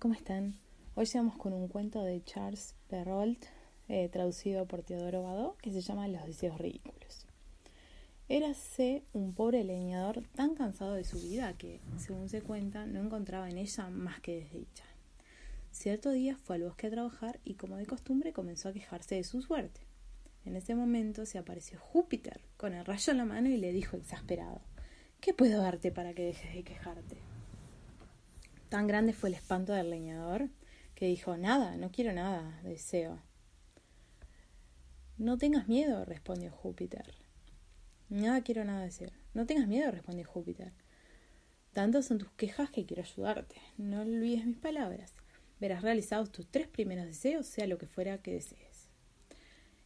¿Cómo están? Hoy llegamos con un cuento de Charles Perrault, eh, traducido por Teodoro Badó, que se llama Los deseos ridículos. Érase un pobre leñador tan cansado de su vida que, según se cuenta, no encontraba en ella más que desdicha. Cierto día fue al bosque a trabajar y, como de costumbre, comenzó a quejarse de su suerte. En ese momento se apareció Júpiter con el rayo en la mano y le dijo exasperado ¿Qué puedo darte para que dejes de quejarte? Tan grande fue el espanto del leñador que dijo Nada, no quiero nada, deseo. No tengas miedo, respondió Júpiter. Nada quiero nada decir. No tengas miedo, respondió Júpiter. Tantas son tus quejas que quiero ayudarte. No olvides mis palabras. Verás realizados tus tres primeros deseos, sea lo que fuera que desees.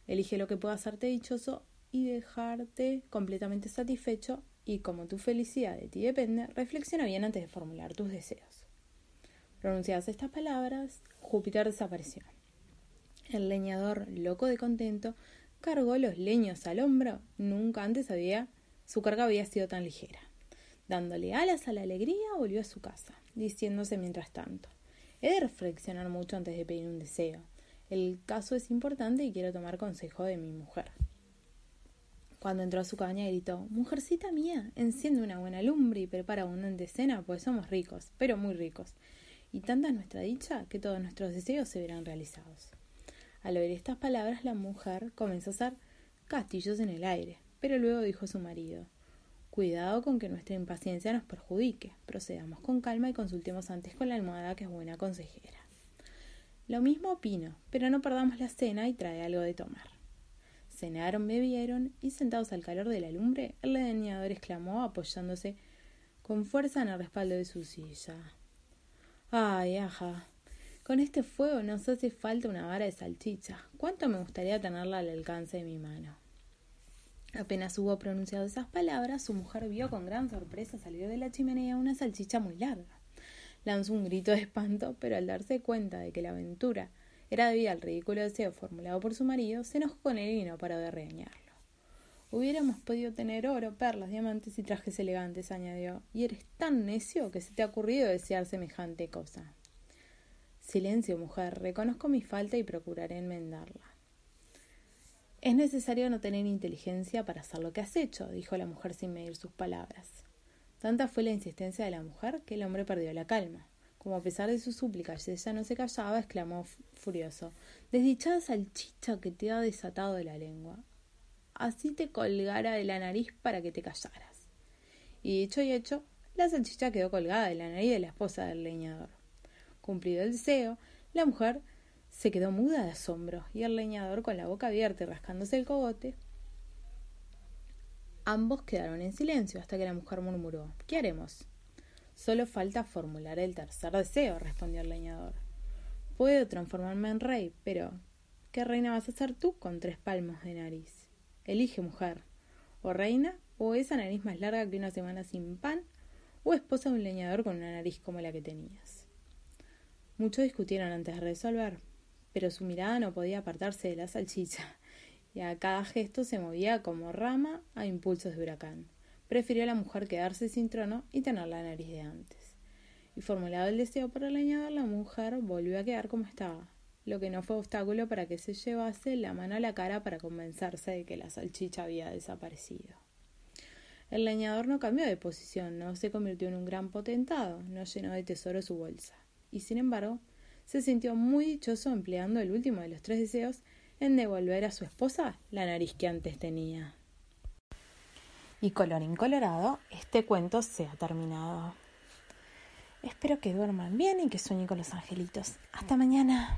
Elige lo que pueda hacerte dichoso y dejarte completamente satisfecho y como tu felicidad de ti depende, reflexiona bien antes de formular tus deseos. Pronunciadas estas palabras, Júpiter desapareció. El leñador, loco de contento, cargó los leños al hombro. Nunca antes había su carga había sido tan ligera. Dándole alas a la alegría, volvió a su casa, diciéndose mientras tanto He de reflexionar mucho antes de pedir un deseo. El caso es importante y quiero tomar consejo de mi mujer. Cuando entró a su cabaña gritó Mujercita mía, enciende una buena lumbre y prepara de cena, pues somos ricos, pero muy ricos y tanta es nuestra dicha que todos nuestros deseos se verán realizados. Al oír estas palabras, la mujer comenzó a hacer castillos en el aire, pero luego dijo a su marido Cuidado con que nuestra impaciencia nos perjudique. Procedamos con calma y consultemos antes con la almohada que es buena consejera. Lo mismo opino, pero no perdamos la cena y trae algo de tomar. Cenaron, bebieron y sentados al calor de la lumbre, el leñador exclamó apoyándose con fuerza en el respaldo de su silla. Ay, ajá. Con este fuego nos hace falta una vara de salchicha. ¿Cuánto me gustaría tenerla al alcance de mi mano? Apenas hubo pronunciado esas palabras, su mujer vio con gran sorpresa salir de la chimenea una salchicha muy larga. Lanzó un grito de espanto, pero al darse cuenta de que la aventura era debida al ridículo deseo formulado por su marido, se enojó con él y no paró de regañarlo. Hubiéramos podido tener oro, perlas, diamantes y trajes elegantes, añadió, y eres tan necio que se te ha ocurrido desear semejante cosa. Silencio, mujer, reconozco mi falta y procuraré enmendarla. Es necesario no tener inteligencia para hacer lo que has hecho, dijo la mujer sin medir sus palabras. Tanta fue la insistencia de la mujer que el hombre perdió la calma. Como a pesar de sus súplicas ella no se callaba, exclamó furioso Desdichada salchicha que te ha desatado de la lengua así te colgara de la nariz para que te callaras. Y dicho y hecho, la salchicha quedó colgada de la nariz de la esposa del leñador. Cumplido el deseo, la mujer se quedó muda de asombro y el leñador con la boca abierta y rascándose el cogote. Ambos quedaron en silencio hasta que la mujer murmuró ¿Qué haremos? Solo falta formular el tercer deseo, respondió el leñador. Puedo transformarme en rey, pero ¿qué reina vas a ser tú con tres palmos de nariz? Elige mujer, o reina, o esa nariz más larga que una semana sin pan, o esposa de un leñador con una nariz como la que tenías. Muchos discutieron antes de resolver, pero su mirada no podía apartarse de la salchicha, y a cada gesto se movía como rama a impulsos de huracán. Prefirió a la mujer quedarse sin trono y tener la nariz de antes. Y formulado el deseo por el leñador, la mujer volvió a quedar como estaba, lo que no fue obstáculo para que se llevase la mano a la cara para convencerse de que la salchicha había desaparecido. El leñador no cambió de posición, no se convirtió en un gran potentado, no llenó de tesoro su bolsa, y sin embargo se sintió muy dichoso empleando el último de los tres deseos en devolver a su esposa la nariz que antes tenía. Y colorín colorado, este cuento se ha terminado. Espero que duerman bien y que sueñen con los angelitos. Hasta mañana.